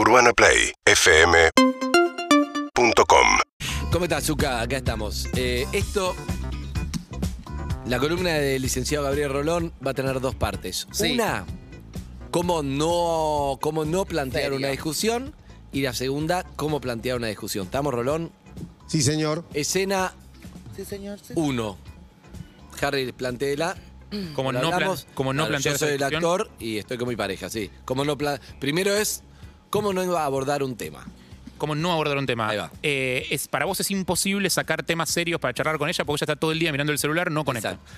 UrbanaPlayFM.com ¿Cómo estás, Zuka? Acá estamos. Eh, esto, la columna del licenciado Gabriel Rolón va a tener dos partes. Sí. Una, cómo no, cómo no plantear Serio. una discusión. Y la segunda, cómo plantear una discusión. ¿Estamos, Rolón? Sí, señor. Escena Sí, señor. sí. 1. Harry, plantéela. Como Lo no, plan- hablamos. como no Claro, plantear Yo esa soy el discusión, actor y estoy con mi pareja, sí. Como no pla- Primero es, cómo no iba a abordar un tema. como no abordar un tema. Ahí va. Eh, es, para vos es imposible sacar temas serios para charlar con ella porque ella está todo el día mirando el celular, no conecta. Exacto.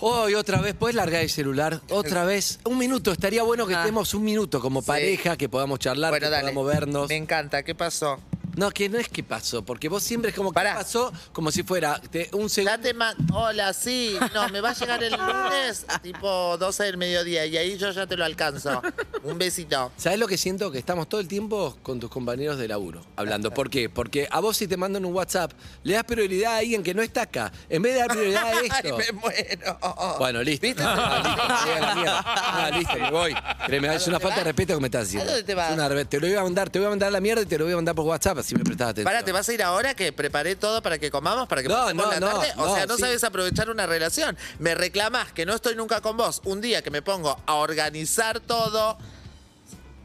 Hoy otra vez, ¿puedes largar el celular? Otra vez. Un minuto, estaría bueno que Ah. estemos un minuto como Sí. pareja, que podamos charlar, Bueno, que dale. podamos vernos. Me encanta. ¿Qué pasó? No, que no es que pasó, porque vos siempre es como que Pará. pasó como si fuera te- un segundo. Date ma- Hola, sí. No, me va a llegar el lunes, tipo 12 del mediodía, y ahí yo ya te lo alcanzo. Un besito. ¿Sabes lo que siento? Que estamos todo el tiempo con tus compañeros de laburo hablando. ¿Por qué? Porque a vos si te mandan un WhatsApp, le das prioridad a alguien que no está acá. En vez de dar prioridad a Ay, esto. me muero. Bueno, listo. ¿Viste? Ah, listo, me voy a la mierda. Ah, listo, me voy. Créeme, es una falta de respeto que me estás haciendo. ¿A dónde te vas? Es una re- te lo iba a mandar, te voy a mandar a la mierda y te lo voy a mandar por WhatsApp, así me prestas atención. Para, ¿te vas a ir ahora que preparé todo para que comamos, para que No, pasemos no, la no, tarde? O sea, no sí. sabes aprovechar una relación. Me reclamás que no estoy nunca con vos. Un día que me pongo a organizar todo.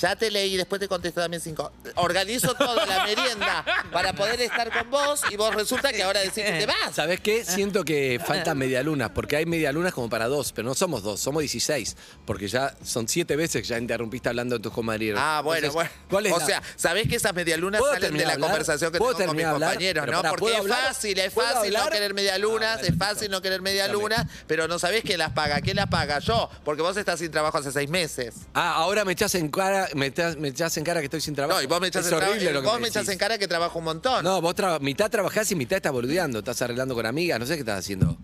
Ya te leí, después te contesto también cinco. Organizo toda la merienda para poder estar con vos y vos resulta que ahora decís que te vas. ¿Sabes qué? Siento que faltan medialunas, porque hay medialunas como para dos, pero no somos dos, somos 16, porque ya son siete veces que ya interrumpiste hablando de tus compañeros. Ah, bueno, Entonces, bueno. ¿cuál es o la- sea, ¿sabés que esas medialunas ¿Puedo salen de terminar la de hablar? conversación que ¿Puedo tengo con mis terminar de hablar? compañeros, Pero no? pará, Porque ¿puedo es hablar? fácil, es ¿Puedo fácil no hablar? querer medialunas, Ah, es fácil no querer medialunas, pero no sabés quién las paga. ¿Quién las paga? Yo, porque vos estás sin trabajo hace seis meses. Ah, ahora me echas en cara, me me echas en cara que estoy sin trabajo. No, y vos me echás, es en, tra- horrible lo que vos me me echás decís. en cara que trabajo un montón. No, vos tra- mitad trabajás y mitad estás boludeando, estás arreglando con amigas, no sé qué estás haciendo.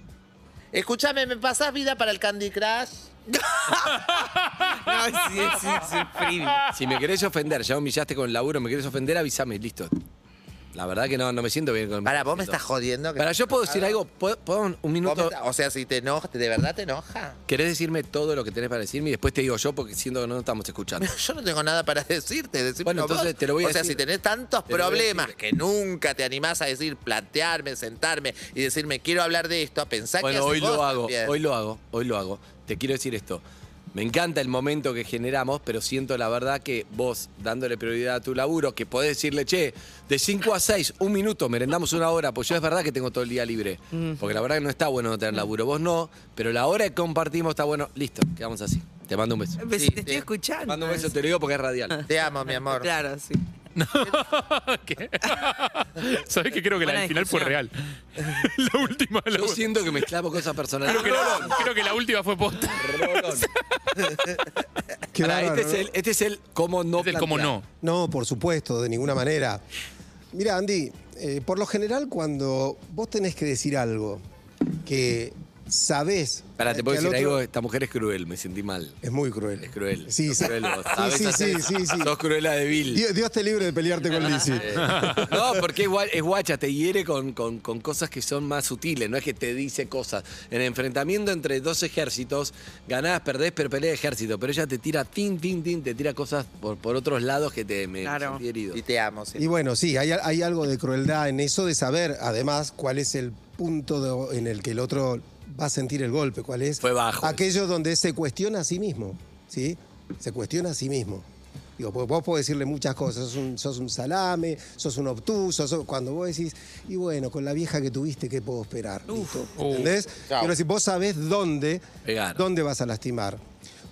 Escuchame, ¿me pasás vida para el Candy Crush? No, sí, sí. Si me querés ofender, ya humillaste con el laburo, me querés ofender, avísame, listo. La verdad que no, no me siento bien con Para, vos me estás jodiendo. que- Para, yo puedo decir algo, ¿puedo, puedo un Vos me minuto? estás- O sea, si te enoja, ¿de verdad te enoja? ¿Querés decirme todo lo que tenés para decirme y después te digo yo porque siento que no estamos escuchando? Yo no tengo nada para decirte. decímelo Bueno, entonces vos. te lo voy a O sea, decir. si tenés tantos Te lo voy a problemas decir. que nunca te animás a decir, plantearme, sentarme y decirme, quiero hablar de esto, pensá que Bueno, haces hoy vos lo hago, también. hoy lo hago, hoy lo hago. Te quiero decir esto. Me encanta el momento que generamos, pero siento la verdad que vos, dándole prioridad a tu laburo, que podés decirle, che, de 5 a 6, un minuto, merendamos una hora, pues yo es verdad que tengo todo el día libre. Porque la verdad que no está bueno no tener laburo. Vos no, pero la hora que compartimos está bueno. Listo, quedamos así. Te mando un beso. Sí, si te sí. estoy escuchando. Mando un beso, te lo digo porque es radial. Te amo, mi amor. Claro, sí. ¿Qué? ¿Sabés que creo que la Buena del final fue real? la última. La, Yo siento que mezclamos cosas personales. creo, que la, creo que la última fue posta. Rolón. Qué Pará, bárbaro, este, es el, este es el cómo no Es el cómo plantear. no. No, por supuesto, de ninguna manera. Mira, Andy, eh, por lo general cuando vos tenés que decir algo que sabés... Pará, te que puedo decir otro- algo, esta mujer es cruel, me sentí mal. Es muy cruel. Es cruel. Sí, Sos sí. cruel. Sí, sí, sí, sí, sí. Sos cruela de Bill. Dios, Dios te libre de pelearte con Lizzie. No, porque es, gua- es guacha, te hiere con, con- con cosas que son más sutiles, no es que te dice cosas. En el enfrentamiento entre dos ejércitos, ganás, perdés, pero pelea ejército. Pero ella te tira tin, tin, tin, te tira cosas por, por otros lados que te me Claro. sentí herido. Y te amo, sí. Y bueno, sí, hay, hay algo de crueldad en eso de saber, además, cuál es el punto de- en el que el otro va a sentir el golpe, cuál es Fue bajo. aquello donde se cuestiona a sí mismo, ¿sí? Se cuestiona a sí mismo. Digo, porque vos podés decirle muchas cosas, sos un, sos un salame, sos un obtuso, sos- cuando vos decís, y bueno, con la vieja que tuviste, ¿qué puedo esperar? ¿Listo? ¿Entendés? Chao. Pero si vos sabés dónde, Pegar. dónde vas a lastimar.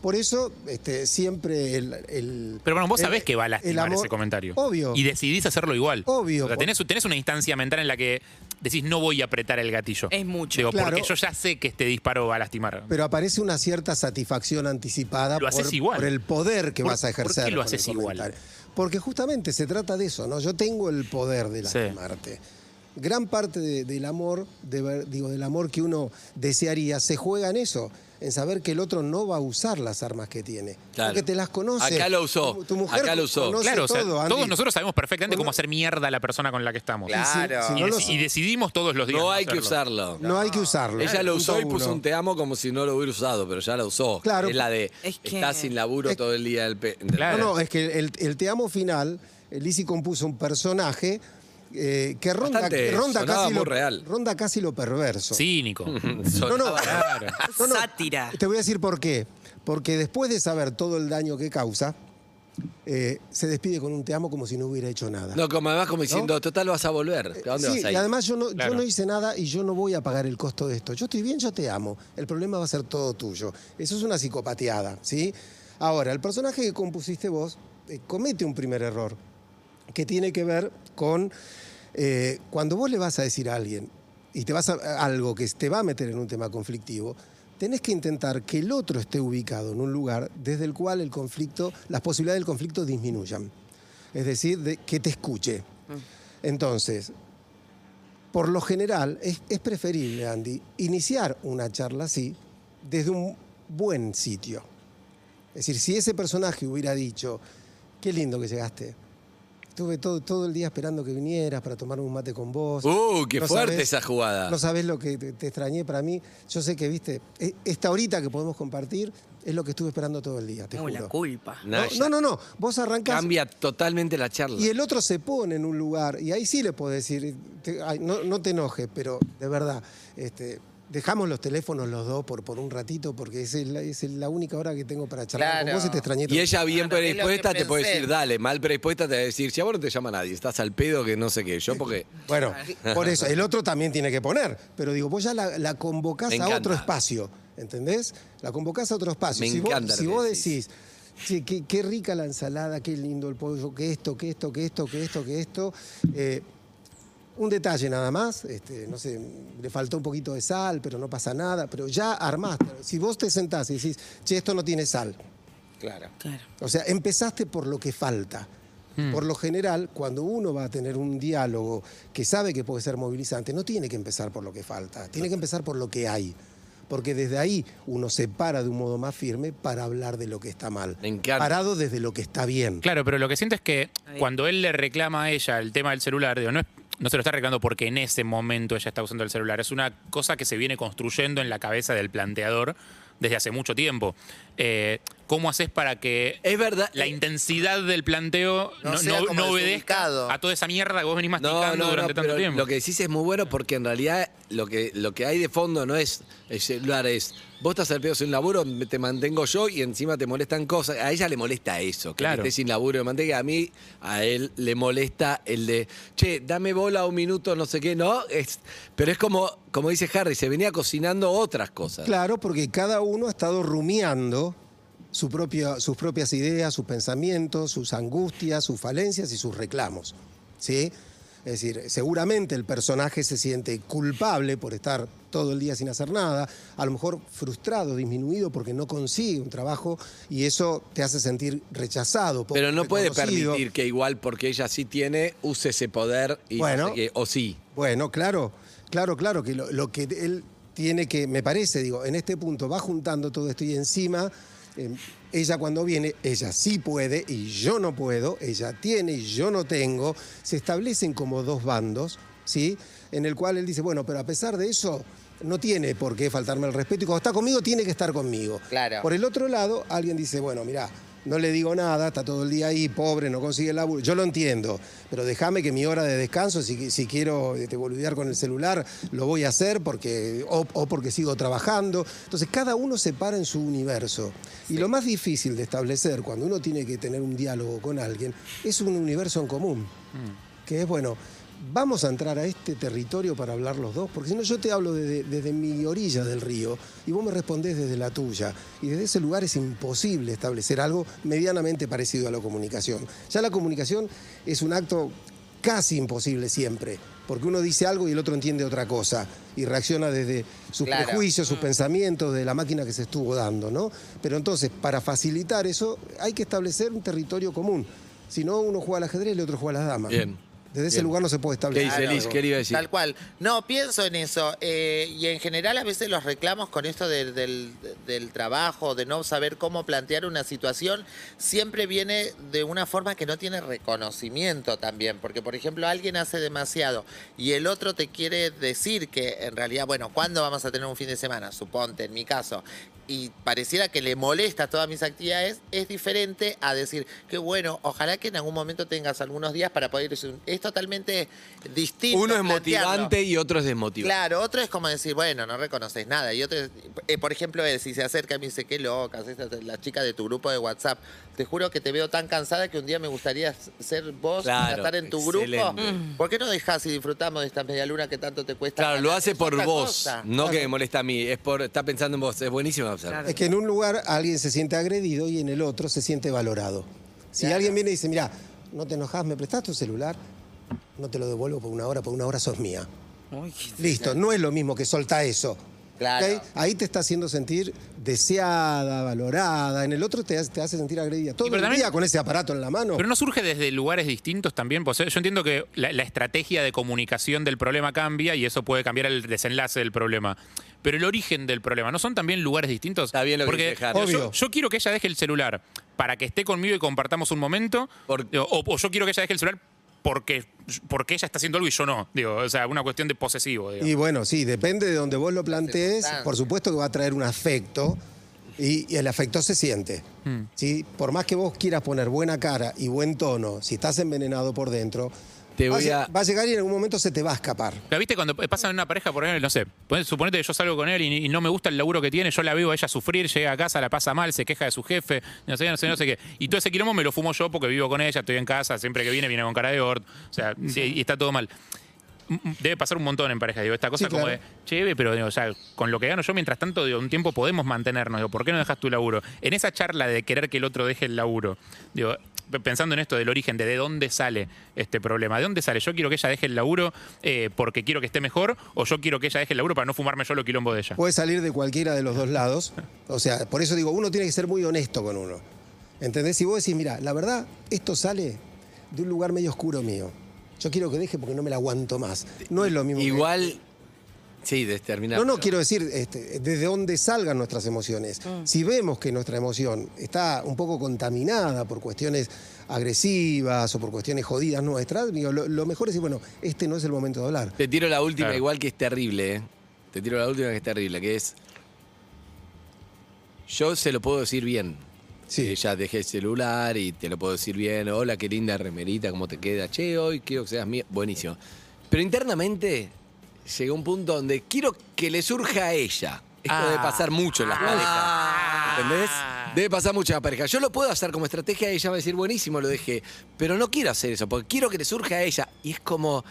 Por eso, este, siempre el, el- Pero bueno, vos el- sabés que va a lastimar amor- ese comentario. Obvio. Y decidís hacerlo igual. Obvio. O sea, tenés, tenés una instancia mental en la que decís, no voy a apretar el gatillo. Es mucho. Digo, Claro. porque yo ya sé que este disparo va a lastimar. Pero aparece una cierta satisfacción anticipada Lo haces por, igual. por el poder que ¿Por- vas a por qué ejercer. lo haces igual? Porque justamente se trata de eso, ¿no? Yo tengo el poder de Sí. Gran parte de- del amor, de ver- digo, del amor que uno desearía, se juega en eso, en saber que el otro no va a usar las armas que tiene. Claro. Porque te las conoce. Acá lo usó. Tu, tu mujer Acá lo usó. conoce Claro, o sea, todos nosotros sabemos perfectamente Bueno, cómo hacer mierda a la persona con la que estamos. Claro. si Y, no decidimos todos los días. No no hay que usarlo. No hay que usarlo. Ella lo usó y puso uno. un te amo como si no lo hubiera usado, pero ya lo usó. Claro. Es la de Es que- está sin laburo es- todo el día. El pe- Claro. No, no, es que el, el te amo final, Lizzie compuso un personaje eh, que ronda, Bastante, ronda, casi lo, real. ronda casi lo perverso. Cínico. No, no, Claro. no, no. Sátira. Te voy a decir por qué. Porque después de saber todo el daño que causa, eh, se despide con un te amo como si no hubiera hecho nada. No, como además como diciendo, total vas a volver. ¿A dónde Sí, vas a y además yo no, yo no hice nada y yo no voy a pagar el costo de esto. Yo estoy bien, yo te amo. El problema va a ser todo tuyo. Eso es una psicopateada, ¿sí? Ahora, el personaje que compusiste vos eh, comete un primer error que tiene que ver con eh, cuando vos le vas a decir a alguien y te vas a algo que te va a meter en un tema conflictivo, tenés que intentar que el otro esté ubicado en un lugar desde el cual el conflicto, las posibilidades del conflicto disminuyan. Es decir, de que te escuche. Entonces, por lo general, es, es preferible, Andy, iniciar una charla así desde un buen sitio. Es decir, si ese personaje hubiera dicho, qué lindo que llegaste. Estuve todo, todo el día esperando que vinieras para tomar un mate con vos. Uh, qué No fuerte sabés- esa jugada. No sabés lo que te, te extrañé para mí. Yo sé que, viste, e- esta horita que podemos compartir es lo que estuve esperando todo el día, te Uh, la culpa. No, No, no, no, no. Vos arrancás Cambia totalmente la charla. y el otro se pone en un lugar, y ahí sí le puedo decir, te- ay, no, no te enojes, pero de verdad, este, dejamos los teléfonos los dos por, por un ratito, porque es, el- es la única hora que tengo para charlar con Claro. vos y te extrañé. Y ella bien predispuesta te puede decir, dale, mal predispuesta te va a decir, si a vos no te llama nadie, estás al pedo que no sé qué. Yo porque... Bueno, por eso, el otro también tiene que poner, pero digo, vos ya la, la convocás a otro espacio, ¿entendés? La convocás a otro espacio. Me si encanta vos, si vos decís. decís, "Che, qué, qué rica la ensalada, qué lindo el pollo, que esto, que esto, que esto, que esto, que esto. eh, un detalle nada más, este, no sé, le faltó un poquito de sal, pero no pasa nada, pero ya armaste. Si vos te sentás y decís, che, esto no tiene sal, Claro. Claro. o sea, empezaste por lo que falta. Por lo general, cuando uno va a tener un diálogo que sabe que puede ser movilizante, no tiene que empezar por lo que falta, tiene que empezar por lo que hay. Porque desde ahí uno se para de un modo más firme para hablar de lo que está mal. Me encanta. Parado desde lo que está bien. Claro, pero lo que siento es que cuando él le reclama a ella el tema del celular, digo, no, es- no se lo está reclamando porque en ese momento ella está usando el celular. Es una cosa que se viene construyendo en la cabeza del planteador desde hace mucho tiempo. Eh, ¿Cómo haces para que Es verdad. la eh, intensidad del planteo No no, sea no- como no obedezca a toda esa mierda que vos venís masticando no, no, durante tanto tiempo? lo que decís es muy bueno porque en realidad lo que, lo que hay de fondo no es el celular, es vos estás al pedo sin laburo, te mantengo yo y encima te molestan cosas. A ella le molesta eso, que Claro. estés sin laburo de mantenga. A mí, a él le molesta el de, che, dame bola un minuto, no sé qué, ¿no? Es, pero es como, como dice Harry, se venía cocinando otras cosas. Claro, porque cada uno ha estado rumiando su propia- sus propias ideas, sus pensamientos, sus angustias, sus falencias y sus reclamos. ¿sí? Es decir, seguramente el personaje se siente culpable por estar todo el día sin hacer nada, a lo mejor frustrado, disminuido porque no consigue un trabajo y eso te hace sentir rechazado. Pero no puede reconocido. permitir que igual porque ella sí tiene, use ese poder y no Bueno. sé qué, o sí. Bueno, claro, claro, claro, que lo, lo que él tiene que, me parece, digo, en este punto va juntando todo esto y encima, eh, ella cuando viene, ella sí puede y yo no puedo, ella tiene y yo no tengo, se establecen como dos bandos, ¿sí? En el cual él dice, bueno, pero a pesar de eso, no tiene por qué faltarme el respeto y cuando está conmigo tiene que estar conmigo. Claro. Por el otro lado, alguien dice, bueno, mirá, no le digo nada, está todo el día ahí, pobre, no consigue el laburo. Yo lo entiendo, pero déjame que mi hora de descanso, si, si quiero este, boludear con el celular, lo voy a hacer porque, o, o porque sigo trabajando. Entonces, cada uno se para en su universo. Y lo más difícil de establecer cuando uno tiene que tener un diálogo con alguien es un universo en común. Que es, bueno, vamos a entrar a este territorio para hablar los dos, porque si no yo te hablo desde, desde mi orilla del río y vos me respondés desde la tuya. Y desde ese lugar es imposible establecer algo medianamente parecido a la comunicación. Ya la comunicación es un acto casi imposible siempre, porque uno dice algo y el otro entiende otra cosa y reacciona desde sus Claro. prejuicios, sus pensamientos, de la máquina que se estuvo dando, ¿no? Pero entonces, para facilitar eso, hay que establecer un territorio común. Si no, uno juega al ajedrez y el otro juega a las damas. Bien. Desde ese Bien. lugar no se puede ¿Qué establecer. dice Claro. Liz? ¿Qué le iba a decir? Tal cual. No, pienso en eso. eh, y en general a veces los reclamos con esto del, del- del trabajo, de no saber cómo plantear una situación, siempre viene de una forma que no tiene reconocimiento también. Porque, por ejemplo, alguien hace demasiado y el otro te quiere decir que en realidad, bueno, ¿cuándo vamos a tener un fin de semana? Suponte, en mi caso. Y pareciera que le molesta todas mis actividades, es diferente a decir que bueno, ojalá que en algún momento tengas algunos días para poder ir. Es totalmente distinto. Uno es plantearlo. motivante y otro es desmotivante. Claro, otro es como decir, bueno, no reconoces nada. Y otro es, eh, por ejemplo, es, si se acerca y me dice, qué loca, esta es la chica de tu grupo de WhatsApp. Te juro que te veo tan cansada que un día me gustaría ser vos, Claro, estar en tu excelente. grupo. ¿Por qué no dejas y disfrutamos de esta media luna que tanto te cuesta? Claro, lo hace Es por vos, cosa. no que me molesta a mí. Es por, está pensando en vos. Es buenísimo Es que en un lugar alguien se siente agredido y en el otro se siente valorado. Si Claro. alguien viene y dice, mira, no te enojas, me prestás tu celular, no te lo devuelvo por una hora, por una hora sos mía. Uy, Listo, no es lo mismo que solta eso. Ahí te está haciendo sentir deseada, valorada. En el otro te hace, te hace sentir agredida. Todo el también- día con ese aparato en la mano. Pero no surge desde lugares distintos también. Pues, yo entiendo que la, la estrategia de comunicación del problema cambia y eso puede cambiar el desenlace del problema. Pero el origen del problema, ¿no son también lugares distintos? Está bien lo que Porque dice Harry. yo, Obvio. yo quiero que ella deje el celular para que esté conmigo y compartamos un momento. Por- o, o yo quiero que ella deje el celular porque, porque ella está haciendo algo y yo no. Digo, o sea, una cuestión de posesivo. digo. Y bueno, sí, depende de donde vos lo plantees. Por supuesto que va a traer un afecto y, y el afecto se siente. Hmm. ¿sí? Por más que vos quieras poner buena cara y buen tono, si estás envenenado por dentro, Te va, voy a, a- va a llegar y en algún momento se te va a escapar. ¿La viste cuando pasa en una pareja, por ejemplo, no sé, ponete- suponete que yo salgo con él y, y no me gusta el laburo que tiene, yo la veo a ella sufrir, llega a casa, la pasa mal, se queja de su jefe, no sé, no sé, no sé qué. Y todo ese quilombo me lo fumo yo porque vivo con ella, estoy en casa, siempre que viene viene con cara de orto, o sea, y, y está todo mal. Debe pasar un montón en pareja, digo, esta cosa Sí, como claro. de, che, pero digo, o sea, con lo que gano yo, mientras tanto, digo, un tiempo podemos mantenernos, digo, ¿por qué no dejas tu laburo? En esa charla de querer que el otro deje el laburo, digo, pensando en esto del origen, de de dónde sale este problema, ¿de dónde sale? Yo quiero que ella deje el laburo eh, porque quiero que esté mejor, o yo quiero que ella deje el laburo para no fumarme yo lo quilombo de ella. Puede salir de cualquiera de los dos lados. O sea, por eso digo, uno tiene que ser muy honesto con uno. ¿Entendés? Si vos decís, mira, la verdad, esto sale de un lugar medio oscuro mío. Yo quiero que deje porque no me la aguanto más. No es lo mismo. que- Igual, sí, determinar. No, no, quiero decir este, desde dónde salgan nuestras emociones. Si vemos que nuestra emoción está un poco contaminada por cuestiones agresivas o por cuestiones jodidas nuestras, digo, lo, lo mejor es decir, bueno, este no es el momento de hablar. Te tiro la última, Claro. igual que es terrible, ¿eh? Te tiro la última que es terrible, que es. Yo se lo puedo decir bien. Sí. Eh, ya dejé el celular y te lo puedo decir bien. Hola, qué linda remerita, cómo te queda. Che, hoy quiero que seas mía. Buenísimo. Pero internamente llegó un punto donde quiero que le surja a ella. Esto Ah. debe pasar mucho en las parejas. ¿Entendés? Debe pasar mucho en las parejas. Yo lo puedo hacer como estrategia, ella va a decir, buenísimo, lo dejé. Pero no quiero hacer eso, porque quiero que le surja a ella. Y es como.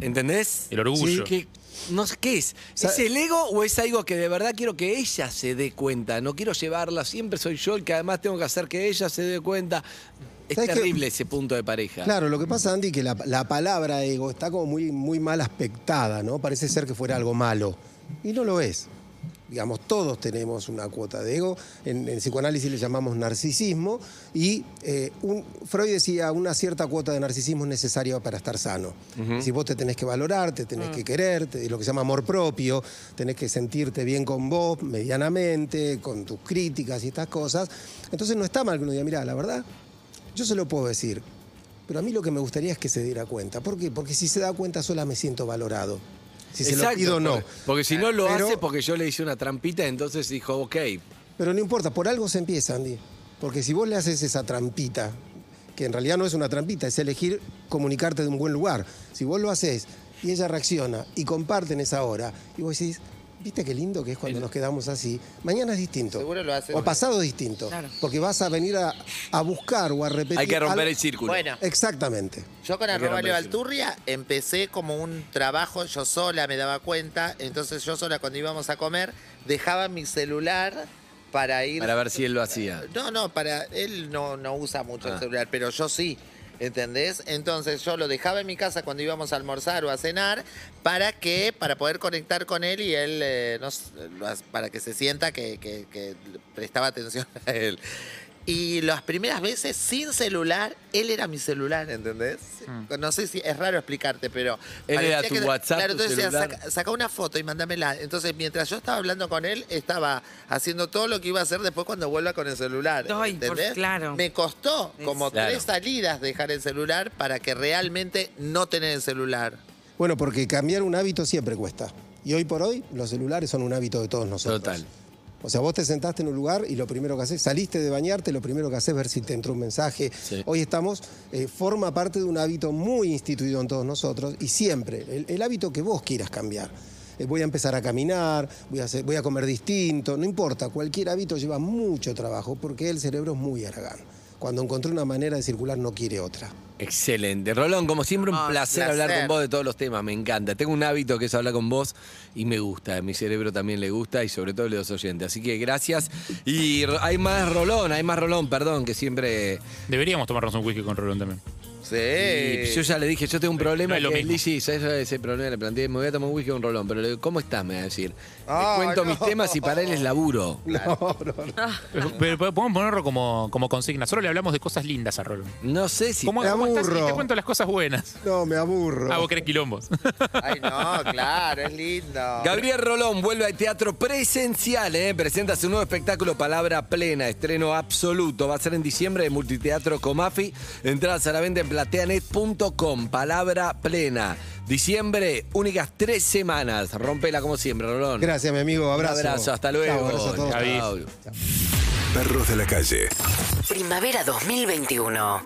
¿Entendés? El orgullo. Que, no sé qué es. ¿Es el ego o es algo que de verdad quiero que ella se dé cuenta? No quiero llevarla, siempre soy yo el que además tengo que hacer que ella se dé cuenta. Es terrible ese punto de pareja. Claro, lo que pasa, Andy, que la, la palabra ego está como muy, muy mal aspectada, ¿no? Parece ser que fuera algo malo. Y no lo es. Digamos, todos tenemos una cuota de ego. En, en psicoanálisis le llamamos narcisismo. Y eh, un- Freud decía, una cierta cuota de narcisismo es necesaria para estar sano. Si vos te tenés que valorar, te tenés que querer, te- lo que se llama amor propio, tenés que sentirte bien con vos, medianamente, con tus críticas y estas cosas. Entonces no está mal que uno diga, mira, la verdad, yo se lo puedo decir. Pero a mí lo que me gustaría es que se diera cuenta. ¿Por qué? Porque si se da cuenta sola me siento valorado. Si se lo Exacto, pido, no. Porque, porque si no lo Pero- hace, porque yo le hice una trampita, entonces dijo, ok. Pero no importa, por algo se empieza, Andy. Porque si vos le haces esa trampita, que en realidad no es una trampita, es elegir comunicarte de un buen lugar. Si vos lo haces y ella reacciona y comparten esa hora, y vos decís, ¿viste qué lindo que es cuando nos quedamos así? Mañana es distinto. Seguro lo haces. O pasado es distinto. Claro. Porque vas a venir a, a buscar o a repetir. Hay que romper algo- el círculo. Bueno, Exactamente. Yo con arroba Leo. Alturria empecé como un trabajo, yo sola me daba cuenta, entonces yo sola cuando íbamos a comer dejaba mi celular para ir... Para ver si él lo hacía. No, no, para él no, no usa mucho Ah. el celular, pero yo sí. ¿Entendés? Entonces yo lo dejaba en mi casa cuando íbamos a almorzar o a cenar para que, para poder conectar con él y él, eh, hace- para que se sienta que prestaba atención a él. Y las primeras veces sin celular, él era mi celular, ¿entendés? No sé si es raro explicarte, pero. Él era tu WhatsApp, Claro, tu entonces decía, saca, saca una foto y mándamela. Entonces, mientras yo estaba hablando con él, estaba haciendo todo lo que iba a hacer después cuando vuelva con el celular. Por- ¿entendés? claro. Me costó como Claro. tres salidas dejar el celular para que realmente no tener el celular. Bueno, porque cambiar un hábito siempre cuesta. Y hoy por hoy, los celulares son un hábito de todos nosotros. Total. O sea, vos te sentaste en un lugar y lo primero que haces, saliste de bañarte, lo primero que haces es ver si te entró un mensaje. Sí. Hoy estamos, eh, forma parte de un hábito muy instituido en todos nosotros y siempre, el, el hábito que vos quieras cambiar. Eh, voy a empezar a caminar, voy a, hacer- voy a comer distinto, no importa, cualquier hábito lleva mucho trabajo porque el cerebro es muy aragán. Cuando encontré una manera de circular no quiere otra. Excelente. Rolón, como siempre, un Ah, placer, placer. hablar con vos de todos los temas. Me encanta. Tengo un hábito que es hablar con vos y me gusta. A mi cerebro también le gusta y sobre todo a los oyentes. Así que gracias. Y hay más Rolón, hay más Rolón, perdón, que siempre. Deberíamos tomarnos un whisky con Rolón también. Sí. Y yo ya le dije, yo tengo un problema. no es lo que mismo. Lizzy, ¿sabes ese problema? Le planteé, me voy a tomar un whisky con Rolón. Pero le digo, ¿cómo estás? Me va a decir. Ah, le cuento no. mis temas y para él es laburo. No, no, no. Pero, pero podemos ponerlo como, como consigna. Solo le hablamos de cosas lindas a Rolón. No sé si. ¿Cómo, Me cómo estás? Y aburro. te cuento las cosas buenas. No, me aburro. Ah, vos querés quilombos. Ay, no, claro, es lindo. Gabriel Rolón vuelve al teatro presencial, ¿eh? presenta su nuevo espectáculo Palabra Plena, estreno absoluto. Va a ser en diciembre de Multiteatro Comafi. Entradas a la venta en plateanet.com. Palabra Plena. Diciembre, únicas tres semanas. Rompela como siempre, Rolón. Gracias, mi amigo. Abrazo. Un abrazo, hasta luego. Chao, abrazo a todos. Gaby. Chao. Perros de la calle. Primavera 2021.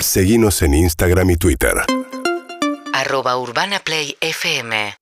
Seguinos en Instagram y Twitter. Arroba Urbana Play FM